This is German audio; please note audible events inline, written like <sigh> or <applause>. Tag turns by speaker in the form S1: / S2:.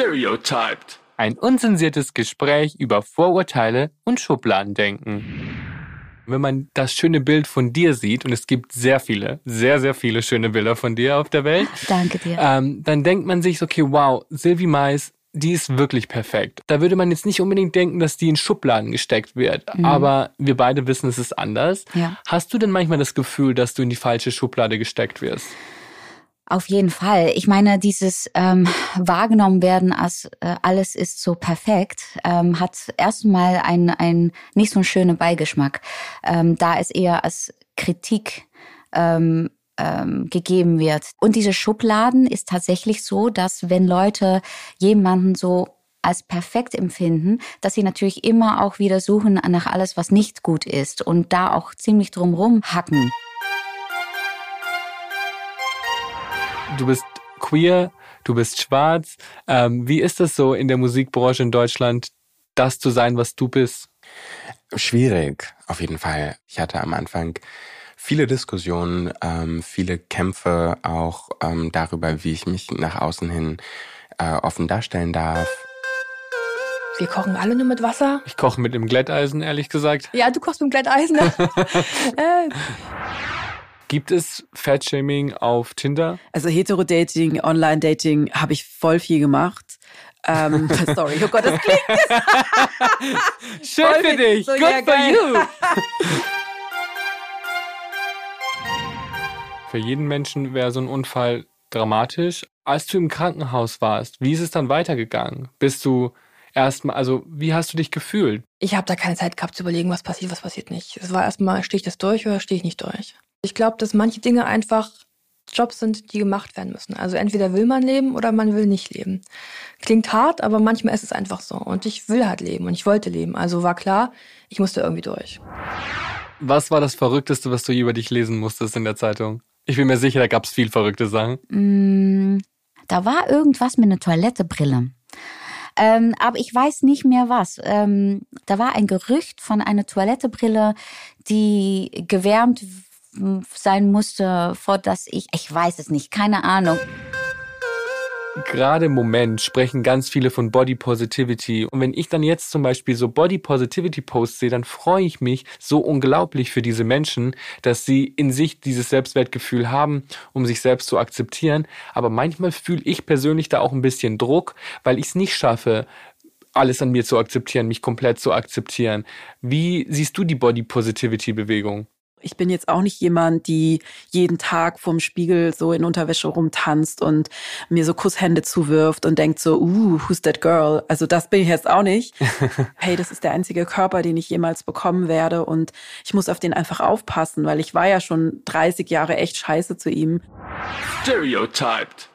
S1: Stereotyped. Ein unzensiertes Gespräch über Vorurteile und Schubladendenken. Wenn man das schöne Bild von dir sieht, und es gibt sehr viele, sehr, sehr viele schöne Bilder von dir auf der Welt.
S2: Danke dir.
S1: Ähm, dann denkt man sich, okay, wow, Sylvie Mais, die ist wirklich perfekt. Da würde man jetzt nicht unbedingt denken, dass die in Schubladen gesteckt wird. Mhm. Aber wir beide wissen, es ist anders.
S2: Ja.
S1: Hast du denn manchmal das Gefühl, dass du in die falsche Schublade gesteckt wirst?
S2: Auf jeden Fall. Ich meine, dieses ähm, wahrgenommen werden als äh, alles ist so perfekt, ähm, hat erstmal ein, ein nicht so einen schönen Beigeschmack, ähm, da es eher als Kritik ähm, ähm, gegeben wird. Und diese Schubladen ist tatsächlich so, dass wenn Leute jemanden so als perfekt empfinden, dass sie natürlich immer auch wieder suchen nach alles, was nicht gut ist und da auch ziemlich drumrum hacken.
S1: du bist queer, du bist schwarz. Ähm, wie ist es so in der Musikbranche in Deutschland, das zu sein, was du bist?
S3: Schwierig, auf jeden Fall. Ich hatte am Anfang viele Diskussionen, ähm, viele Kämpfe auch ähm, darüber, wie ich mich nach außen hin äh, offen darstellen darf.
S4: Wir kochen alle nur mit Wasser.
S1: Ich koche mit dem Glätteisen, ehrlich gesagt.
S4: Ja, du kochst mit dem Glätteisen. <laughs> äh.
S1: Gibt es Fatshaming auf Tinder?
S5: Also Hetero-Dating, Online-Dating habe ich voll viel gemacht. Ähm, <laughs> sorry, oh Gott, das klingt. <laughs>
S1: Schön voll für dich. So, Good ja, for you. Für jeden Menschen wäre so ein Unfall dramatisch. Als du im Krankenhaus warst, wie ist es dann weitergegangen? Bist du erstmal, also wie hast du dich gefühlt?
S4: Ich habe da keine Zeit gehabt zu überlegen, was passiert, was passiert nicht. Es war erstmal, stehe ich das durch oder stehe ich nicht durch? Ich glaube, dass manche Dinge einfach Jobs sind, die gemacht werden müssen. Also entweder will man leben oder man will nicht leben. Klingt hart, aber manchmal ist es einfach so. Und ich will halt leben und ich wollte leben. Also war klar, ich musste irgendwie durch.
S1: Was war das Verrückteste, was du über dich lesen musstest in der Zeitung? Ich bin mir sicher, da gab es viel verrückte Sachen.
S2: Mm, da war irgendwas mit einer Toilettebrille. Ähm, aber ich weiß nicht mehr was. Ähm, da war ein Gerücht von einer Toilettebrille, die gewärmt sein musste, vor dass ich, ich weiß es nicht, keine Ahnung.
S1: Gerade im Moment sprechen ganz viele von Body Positivity. Und wenn ich dann jetzt zum Beispiel so Body Positivity Posts sehe, dann freue ich mich so unglaublich für diese Menschen, dass sie in sich dieses Selbstwertgefühl haben, um sich selbst zu akzeptieren. Aber manchmal fühle ich persönlich da auch ein bisschen Druck, weil ich es nicht schaffe, alles an mir zu akzeptieren, mich komplett zu akzeptieren. Wie siehst du die Body Positivity Bewegung?
S5: Ich bin jetzt auch nicht jemand, die jeden Tag vorm Spiegel so in Unterwäsche rumtanzt und mir so Kusshände zuwirft und denkt so, uh, who's that girl? Also das bin ich jetzt auch nicht. <laughs> hey, das ist der einzige Körper, den ich jemals bekommen werde und ich muss auf den einfach aufpassen, weil ich war ja schon 30 Jahre echt scheiße zu ihm.
S1: Stereotyped.